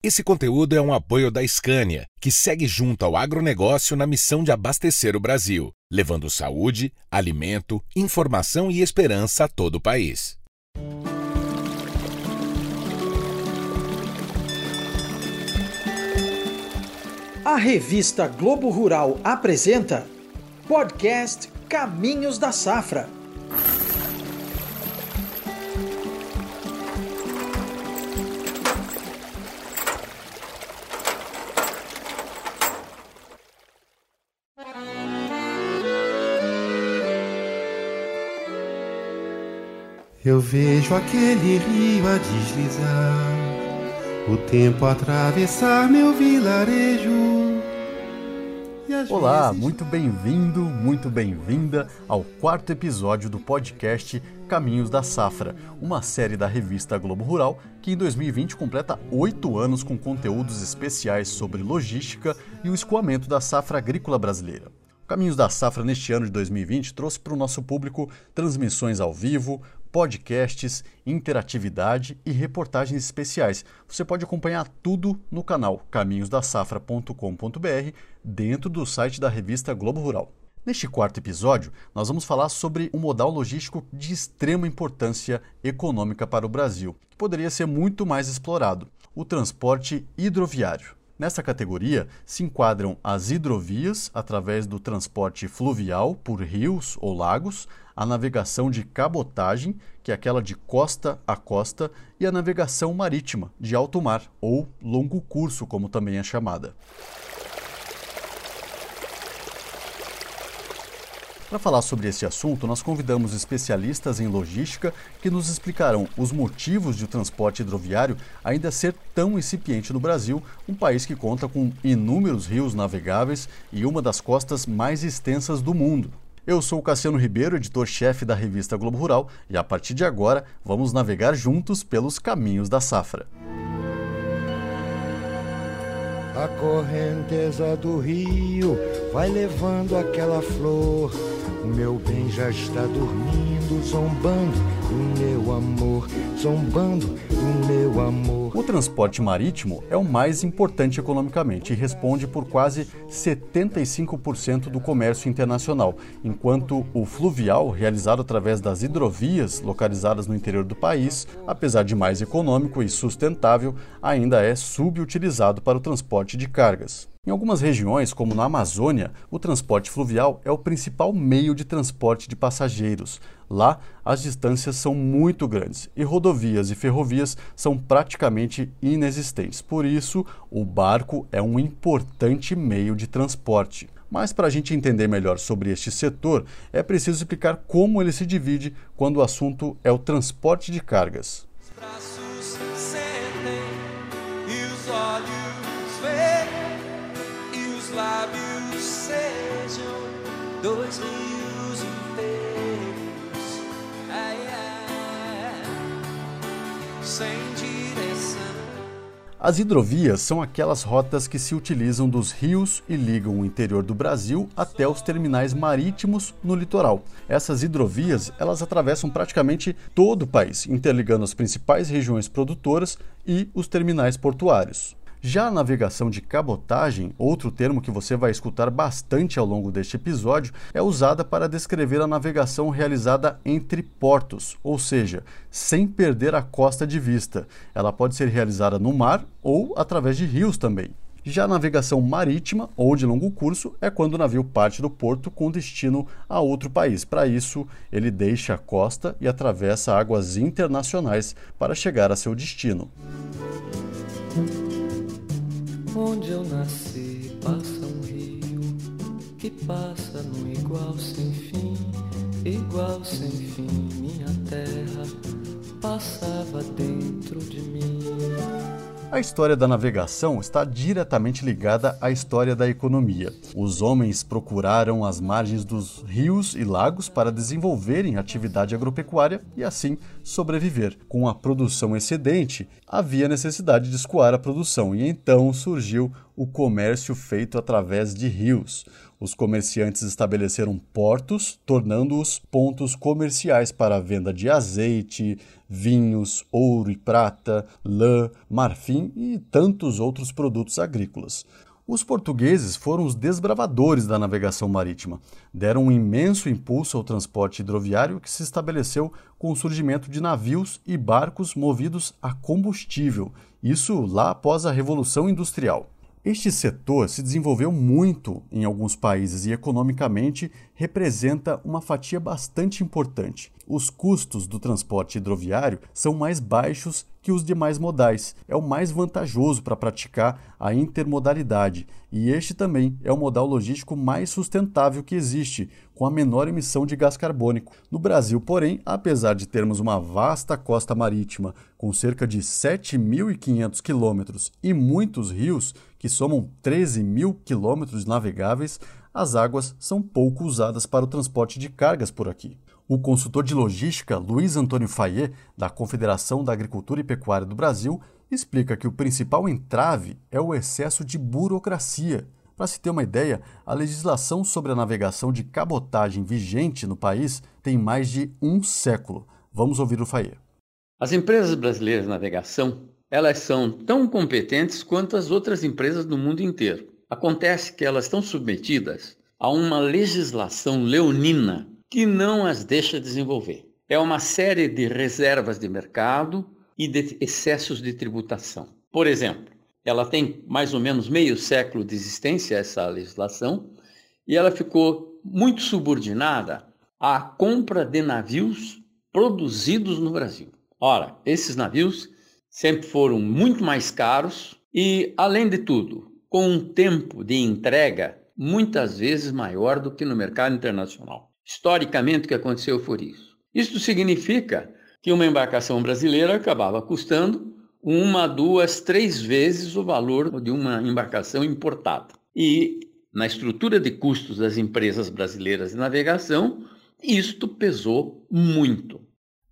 Esse conteúdo é um apoio da Scania, que segue junto ao agronegócio na missão de abastecer o Brasil, levando saúde, alimento, informação e esperança a todo o país. A revista Globo Rural apresenta podcast Caminhos da Safra. Eu vejo aquele rio a deslizar, o tempo atravessar meu vilarejo. Olá, muito bem-vindo, muito bem-vinda ao quarto episódio do podcast Caminhos da Safra, uma série da revista Globo Rural que em 2020 completa oito anos com conteúdos especiais sobre logística e o escoamento da safra agrícola brasileira. Caminhos da Safra neste ano de 2020 trouxe para o nosso público transmissões ao vivo, podcasts, interatividade e reportagens especiais. Você pode acompanhar tudo no canal caminhosdasafra.com.br dentro do site da revista Globo Rural. Neste quarto episódio, nós vamos falar sobre um modal logístico de extrema importância econômica para o Brasil, que poderia ser muito mais explorado: o transporte hidroviário. Nessa categoria se enquadram as hidrovias, através do transporte fluvial por rios ou lagos, a navegação de cabotagem, que é aquela de costa a costa, e a navegação marítima, de alto mar, ou longo curso, como também é chamada. Para falar sobre esse assunto, nós convidamos especialistas em logística que nos explicarão os motivos de o transporte hidroviário ainda ser tão incipiente no Brasil, um país que conta com inúmeros rios navegáveis e uma das costas mais extensas do mundo. Eu sou o Cassiano Ribeiro, editor-chefe da revista Globo Rural, e a partir de agora vamos navegar juntos pelos caminhos da safra. A correnteza do rio vai levando aquela flor. O meu bem já está dormindo, zombando do meu amor, zombando do meu amor. O transporte marítimo é o mais importante economicamente e responde por quase 75% do comércio internacional, enquanto o fluvial, realizado através das hidrovias localizadas no interior do país, apesar de mais econômico e sustentável, ainda é subutilizado para o transporte de cargas. Em algumas regiões, como na Amazônia, o transporte fluvial é o principal meio de transporte de passageiros. Lá, as distâncias são muito grandes e rodovias e ferrovias são praticamente inexistentes. Por isso, o barco é um importante meio de transporte. Mas para a gente entender melhor sobre este setor, é preciso explicar como ele se divide quando o assunto é o transporte de cargas. Os braços As hidrovias são aquelas rotas que se utilizam dos rios e ligam o interior do Brasil até os terminais marítimos no litoral. Essas hidrovias, elas atravessam praticamente todo o país, interligando as principais regiões produtoras e os terminais portuários. Já a navegação de cabotagem, outro termo que você vai escutar bastante ao longo deste episódio, é usada para descrever a navegação realizada entre portos, ou seja, sem perder a costa de vista. Ela pode ser realizada no mar ou através de rios também. Já a navegação marítima ou de longo curso é quando o navio parte do porto com destino a outro país. Para isso, ele deixa a costa e atravessa águas internacionais para chegar a seu destino. Onde eu nasci passa um rio que passa no igual sem fim, igual sem fim. Minha terra passava dentro de mim. A história da navegação está diretamente ligada à história da economia. Os homens procuraram as margens dos rios e lagos para desenvolverem atividade agropecuária e assim sobreviver. Com a produção excedente, havia necessidade de escoar a produção e então surgiu o comércio feito através de rios. Os comerciantes estabeleceram portos, tornando-os pontos comerciais para a venda de azeite, vinhos, ouro e prata, lã, marfim e tantos outros produtos agrícolas. Os portugueses foram os desbravadores da navegação marítima. Deram um imenso impulso ao transporte hidroviário que se estabeleceu com o surgimento de navios e barcos movidos a combustível, isso lá após a Revolução Industrial. Este setor se desenvolveu muito em alguns países e economicamente representa uma fatia bastante importante. Os custos do transporte hidroviário são mais baixos que os demais modais. É o mais vantajoso para praticar a intermodalidade e este também é o modal logístico mais sustentável que existe, com a menor emissão de gás carbônico. No Brasil, porém, apesar de termos uma vasta costa marítima com cerca de 7.500 quilômetros e muitos rios, que somam 13 mil quilômetros navegáveis, as águas são pouco usadas para o transporte de cargas por aqui. O consultor de logística Luiz Antônio Fayet, da Confederação da Agricultura e Pecuária do Brasil, explica que o principal entrave é o excesso de burocracia. Para se ter uma ideia, a legislação sobre a navegação de cabotagem vigente no país tem mais de um século. Vamos ouvir o Fayet. As empresas brasileiras de navegação elas são tão competentes quanto as outras empresas do mundo inteiro. Acontece que elas estão submetidas a uma legislação leonina que não as deixa desenvolver. É uma série de reservas de mercado e de excessos de tributação. Por exemplo, ela tem mais ou menos meio século de existência, essa legislação, e ela ficou muito subordinada à compra de navios produzidos no Brasil. Ora, esses navios sempre foram muito mais caros e, além de tudo, com um tempo de entrega muitas vezes maior do que no mercado internacional. Historicamente, o que aconteceu foi isso. Isso significa que uma embarcação brasileira acabava custando uma, duas, três vezes o valor de uma embarcação importada. E na estrutura de custos das empresas brasileiras de navegação, isto pesou muito.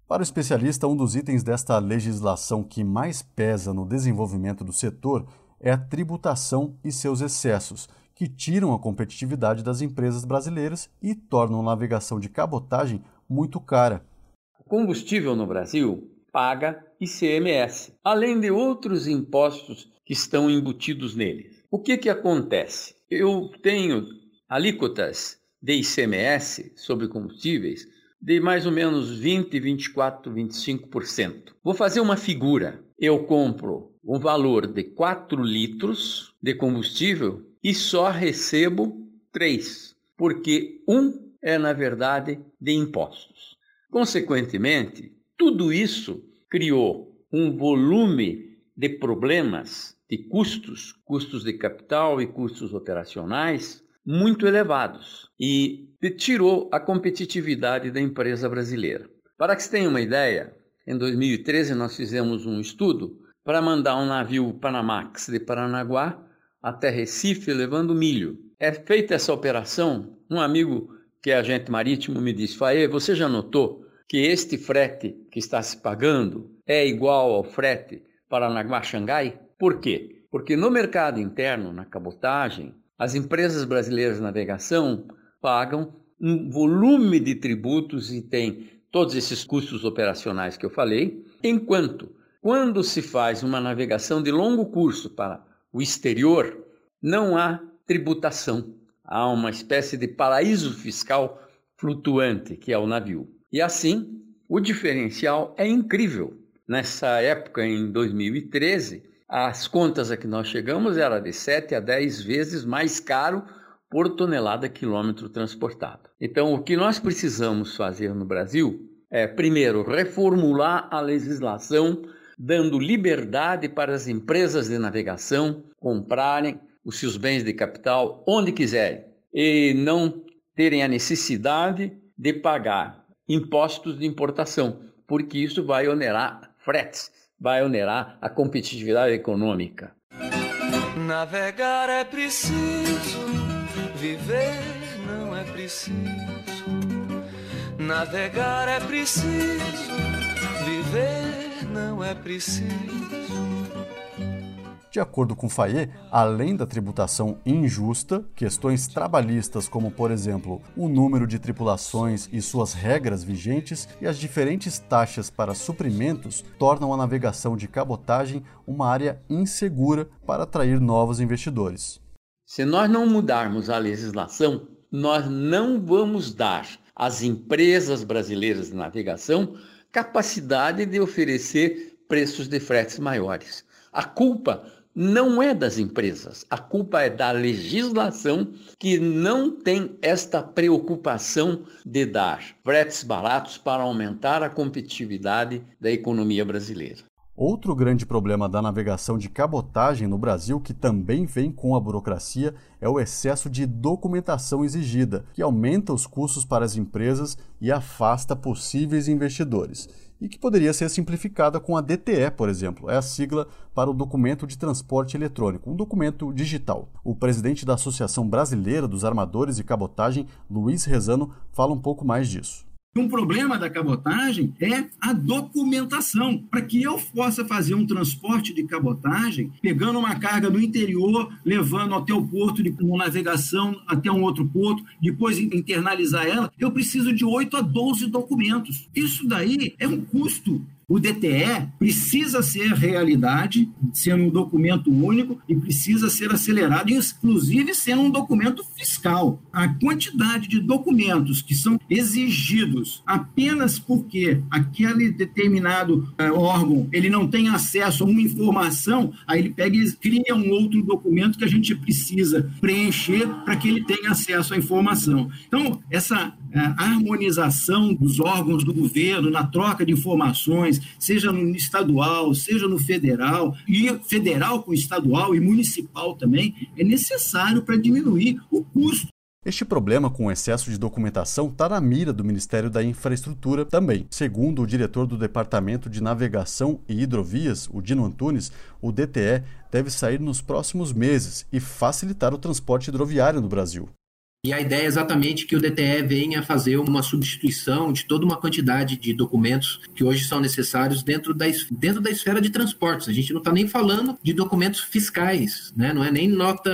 Para o especialista, um dos itens desta legislação que mais pesa no desenvolvimento do setor é a tributação e seus excessos, que tiram a competitividade das empresas brasileiras e tornam a navegação de cabotagem muito cara. O combustível no Brasil paga ICMS, além de outros impostos que estão embutidos nele. O que, que acontece? Eu tenho alíquotas de ICMS sobre combustíveis de mais ou menos 20, 24, 25%. Vou fazer uma figura. Eu compro um valor de 4 litros de combustível e só recebo 3, porque um é, na verdade, de impostos. Consequentemente, tudo isso criou um volume de problemas, de custos, custos de capital e custos operacionais muito elevados e tirou a competitividade da empresa brasileira. Para que você tenha uma ideia, em 2013 nós fizemos um estudo para mandar um navio Panamax de Paranaguá até Recife levando milho. É feita essa operação, um amigo que é agente marítimo me disse: Faê, você já notou que este frete que está se pagando é igual ao frete Paranaguá-Xangai? Por quê? Porque no mercado interno, na cabotagem, as empresas brasileiras de navegação pagam um volume de tributos e têm todos esses custos operacionais que eu falei, enquanto quando se faz uma navegação de longo curso para o exterior, não há tributação. Há uma espécie de paraíso fiscal flutuante, que é o navio. E assim, o diferencial é incrível. Nessa época, em 2013, as contas a que nós chegamos era de 7 a 10 vezes mais caro por tonelada quilômetro transportado. Então, o que nós precisamos fazer no Brasil é, primeiro, reformular a legislação, dando liberdade para as empresas de navegação comprarem os seus bens de capital onde quiserem e não terem a necessidade de pagar impostos de importação, porque isso vai onerar fretes vai onerar a competitividade econômica. Navegar é preciso, viver não é preciso. Navegar é preciso, viver não é preciso. De acordo com Fayet, além da tributação injusta, questões trabalhistas como, por exemplo, o número de tripulações e suas regras vigentes e as diferentes taxas para suprimentos tornam a navegação de cabotagem uma área insegura para atrair novos investidores. Se nós não mudarmos a legislação, nós não vamos dar às empresas brasileiras de navegação capacidade de oferecer preços de fretes maiores. A culpa não é das empresas, a culpa é da legislação que não tem esta preocupação de dar fretes baratos para aumentar a competitividade da economia brasileira. Outro grande problema da navegação de cabotagem no Brasil, que também vem com a burocracia, é o excesso de documentação exigida, que aumenta os custos para as empresas e afasta possíveis investidores e que poderia ser simplificada com a DTE, por exemplo, é a sigla para o documento de transporte eletrônico, um documento digital. O presidente da Associação Brasileira dos Armadores de Cabotagem, Luiz Rezano, fala um pouco mais disso. Um problema da cabotagem é a documentação. Para que eu possa fazer um transporte de cabotagem, pegando uma carga do interior, levando até o porto de uma navegação até um outro porto, depois internalizar ela, eu preciso de 8 a 12 documentos. Isso daí é um custo o DTE precisa ser realidade, sendo um documento único e precisa ser acelerado, inclusive sendo um documento fiscal. A quantidade de documentos que são exigidos apenas porque aquele determinado uh, órgão ele não tem acesso a uma informação, aí ele pega e cria um outro documento que a gente precisa preencher para que ele tenha acesso à informação. Então, essa uh, harmonização dos órgãos do governo na troca de informações, seja no estadual, seja no federal, e federal com estadual e municipal também, é necessário para diminuir o custo. Este problema com o excesso de documentação está na mira do Ministério da Infraestrutura também. Segundo o diretor do Departamento de Navegação e Hidrovias, o Dino Antunes, o DTE deve sair nos próximos meses e facilitar o transporte hidroviário no Brasil. E a ideia é exatamente que o DTE venha fazer uma substituição de toda uma quantidade de documentos que hoje são necessários dentro da, dentro da esfera de transportes. A gente não está nem falando de documentos fiscais, né? não é nem nota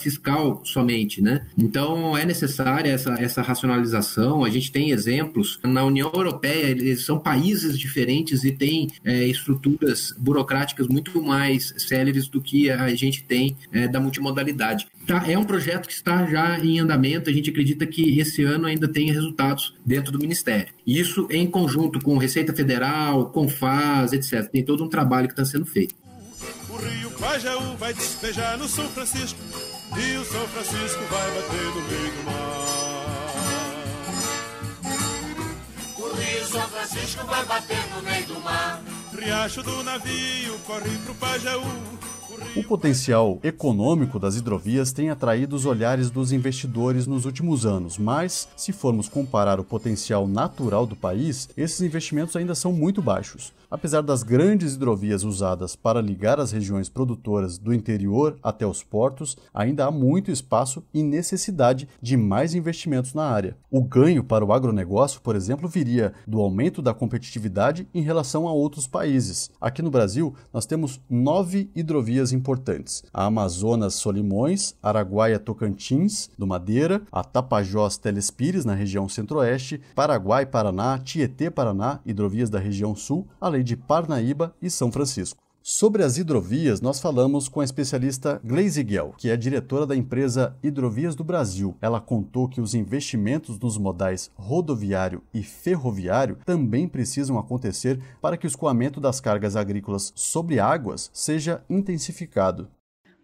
fiscal somente. Né? Então é necessária essa, essa racionalização. A gente tem exemplos. Na União Europeia, eles são países diferentes e têm é, estruturas burocráticas muito mais céleres do que a gente tem é, da multimodalidade. Tá, é um projeto que está já em andamento a gente acredita que esse ano ainda tenha resultados dentro do Ministério. Isso em conjunto com Receita Federal, com FAS, etc. Tem todo um trabalho que está sendo feito. O rio Pajaú vai despejar no São Francisco e o São Francisco vai bater no meio do mar. O rio São Francisco vai bater no meio do mar. Riacho do navio corre pro Pajaú o potencial econômico das hidrovias tem atraído os olhares dos investidores nos últimos anos, mas, se formos comparar o potencial natural do país, esses investimentos ainda são muito baixos. Apesar das grandes hidrovias usadas para ligar as regiões produtoras do interior até os portos, ainda há muito espaço e necessidade de mais investimentos na área. O ganho para o agronegócio, por exemplo, viria do aumento da competitividade em relação a outros países. Aqui no Brasil, nós temos nove hidrovias importantes: a Amazonas Solimões, Araguaia Tocantins, do Madeira, a Tapajós Telespires, na região centro-oeste, Paraguai Paraná, Tietê Paraná, hidrovias da região sul, além de Parnaíba e São Francisco. Sobre as hidrovias, nós falamos com a especialista Glaze Guel, que é diretora da empresa Hidrovias do Brasil. Ela contou que os investimentos nos modais rodoviário e ferroviário também precisam acontecer para que o escoamento das cargas agrícolas sobre águas seja intensificado.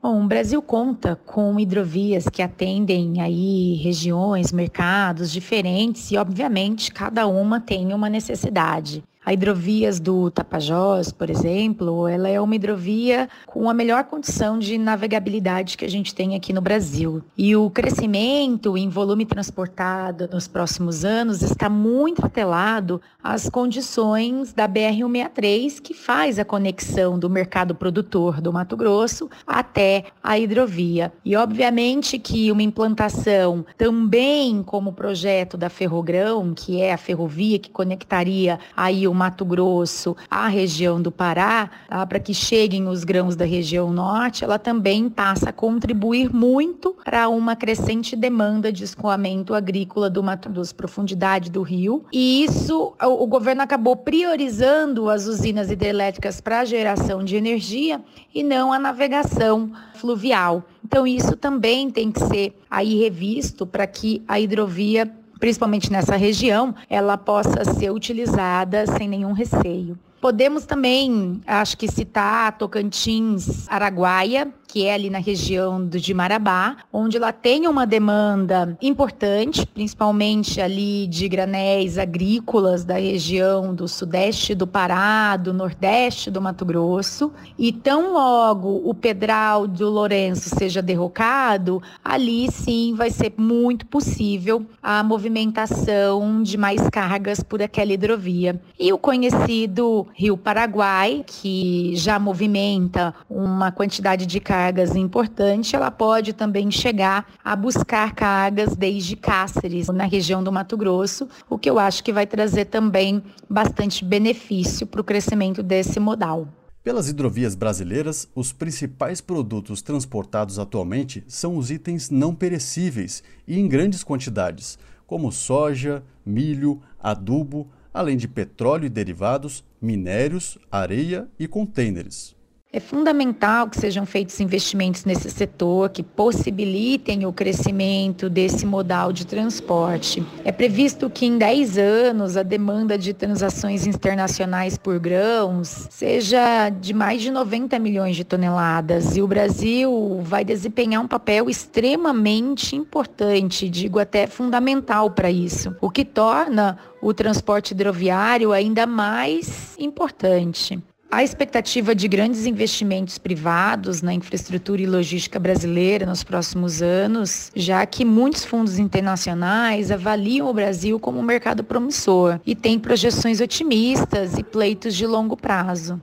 Bom, o Brasil conta com hidrovias que atendem aí regiões, mercados diferentes e, obviamente, cada uma tem uma necessidade. A hidrovias do Tapajós, por exemplo, ela é uma hidrovia com a melhor condição de navegabilidade que a gente tem aqui no Brasil. E o crescimento em volume transportado nos próximos anos está muito atrelado às condições da BR-163, que faz a conexão do mercado produtor do Mato Grosso até a hidrovia. E obviamente que uma implantação também como projeto da Ferrogrão, que é a ferrovia que conectaria aí o Mato Grosso à região do Pará, tá, para que cheguem os grãos da região norte, ela também passa a contribuir muito para uma crescente demanda de escoamento agrícola do Mato Grosso, profundidade do rio. E isso, o, o governo acabou priorizando as usinas hidrelétricas para a geração de energia e não a navegação fluvial. Então isso também tem que ser aí revisto para que a hidrovia principalmente nessa região, ela possa ser utilizada sem nenhum receio. Podemos também, acho que citar Tocantins, Araguaia, que é ali na região do de Marabá, onde ela tem uma demanda importante, principalmente ali de granéis agrícolas da região do sudeste do Pará, do nordeste do Mato Grosso, e tão logo o Pedral do Lourenço seja derrocado, ali sim vai ser muito possível a movimentação de mais cargas por aquela hidrovia. E o conhecido Rio Paraguai, que já movimenta uma quantidade de cargas cargas importante, ela pode também chegar a buscar cargas desde Cáceres, na região do Mato Grosso, o que eu acho que vai trazer também bastante benefício para o crescimento desse modal. Pelas hidrovias brasileiras, os principais produtos transportados atualmente são os itens não perecíveis e em grandes quantidades, como soja, milho, adubo, além de petróleo e derivados, minérios, areia e contêineres. É fundamental que sejam feitos investimentos nesse setor que possibilitem o crescimento desse modal de transporte. É previsto que em 10 anos a demanda de transações internacionais por grãos seja de mais de 90 milhões de toneladas e o Brasil vai desempenhar um papel extremamente importante, digo até fundamental para isso, o que torna o transporte hidroviário ainda mais importante. A expectativa de grandes investimentos privados na infraestrutura e logística brasileira nos próximos anos, já que muitos fundos internacionais avaliam o Brasil como um mercado promissor e têm projeções otimistas e pleitos de longo prazo.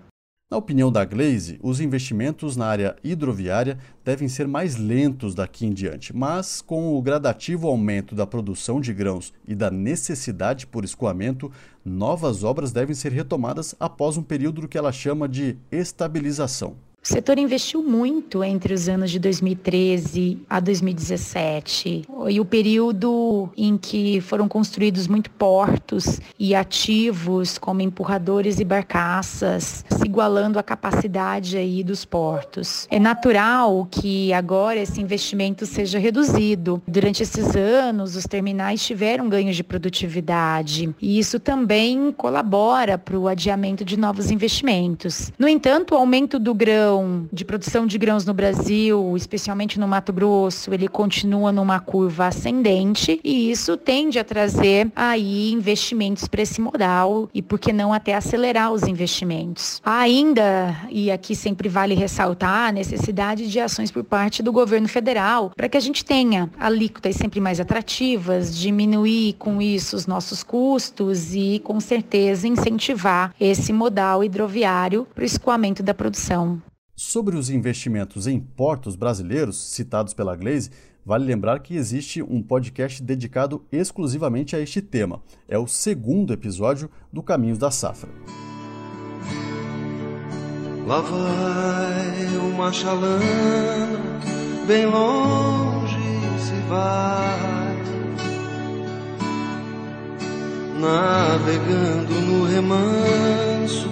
Na opinião da Glaze, os investimentos na área hidroviária devem ser mais lentos daqui em diante, mas com o gradativo aumento da produção de grãos e da necessidade por escoamento, novas obras devem ser retomadas após um período que ela chama de estabilização. O setor investiu muito entre os anos de 2013 a 2017 e o período em que foram construídos muito portos e ativos como empurradores e barcaças, se igualando à capacidade aí dos portos. É natural que agora esse investimento seja reduzido. Durante esses anos, os terminais tiveram ganhos de produtividade e isso também colabora para o adiamento de novos investimentos. No entanto, o aumento do grão de produção de grãos no Brasil, especialmente no Mato Grosso, ele continua numa curva ascendente e isso tende a trazer aí investimentos para esse modal e por que não até acelerar os investimentos. Ainda, e aqui sempre vale ressaltar, a necessidade de ações por parte do governo federal para que a gente tenha alíquotas sempre mais atrativas, diminuir com isso os nossos custos e com certeza incentivar esse modal hidroviário para o escoamento da produção. Sobre os investimentos em portos brasileiros citados pela Glaze, vale lembrar que existe um podcast dedicado exclusivamente a este tema. É o segundo episódio do Caminhos da Safra. Lá vai uma chalana, bem longe se vai, navegando no remanso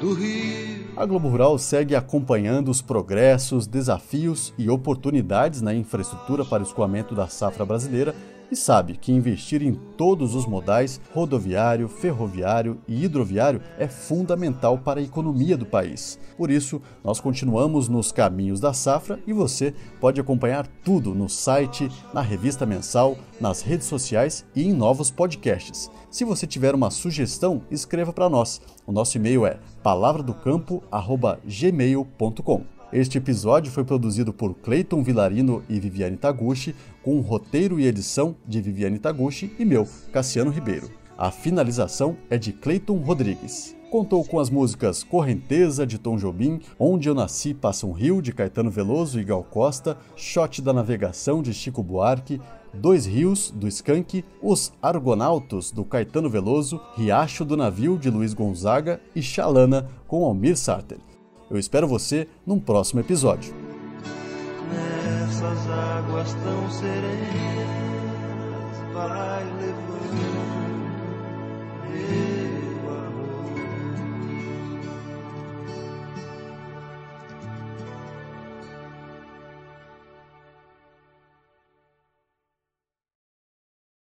do rio. A Globo Rural segue acompanhando os progressos, desafios e oportunidades na infraestrutura para o escoamento da safra brasileira e sabe que investir em todos os modais, rodoviário, ferroviário e hidroviário, é fundamental para a economia do país. Por isso, nós continuamos nos caminhos da safra e você pode acompanhar tudo no site, na revista mensal, nas redes sociais e em novos podcasts. Se você tiver uma sugestão, escreva para nós. O nosso e-mail é palavradocampo@gmail.com. Este episódio foi produzido por Cleiton Vilarino e Viviane Taguchi, com roteiro e edição de Viviane Taguchi e meu, Cassiano Ribeiro. A finalização é de Cleiton Rodrigues. Contou com as músicas Correnteza, de Tom Jobim, Onde Eu Nasci Passa um Rio, de Caetano Veloso e Gal Costa, Shot da Navegação, de Chico Buarque, Dois Rios, do Skank, Os Argonautos, do Caetano Veloso, Riacho do Navio, de Luiz Gonzaga e Xalana, com Almir Sarter. Eu espero você num próximo episódio. Nessas águas tão serenas vai levando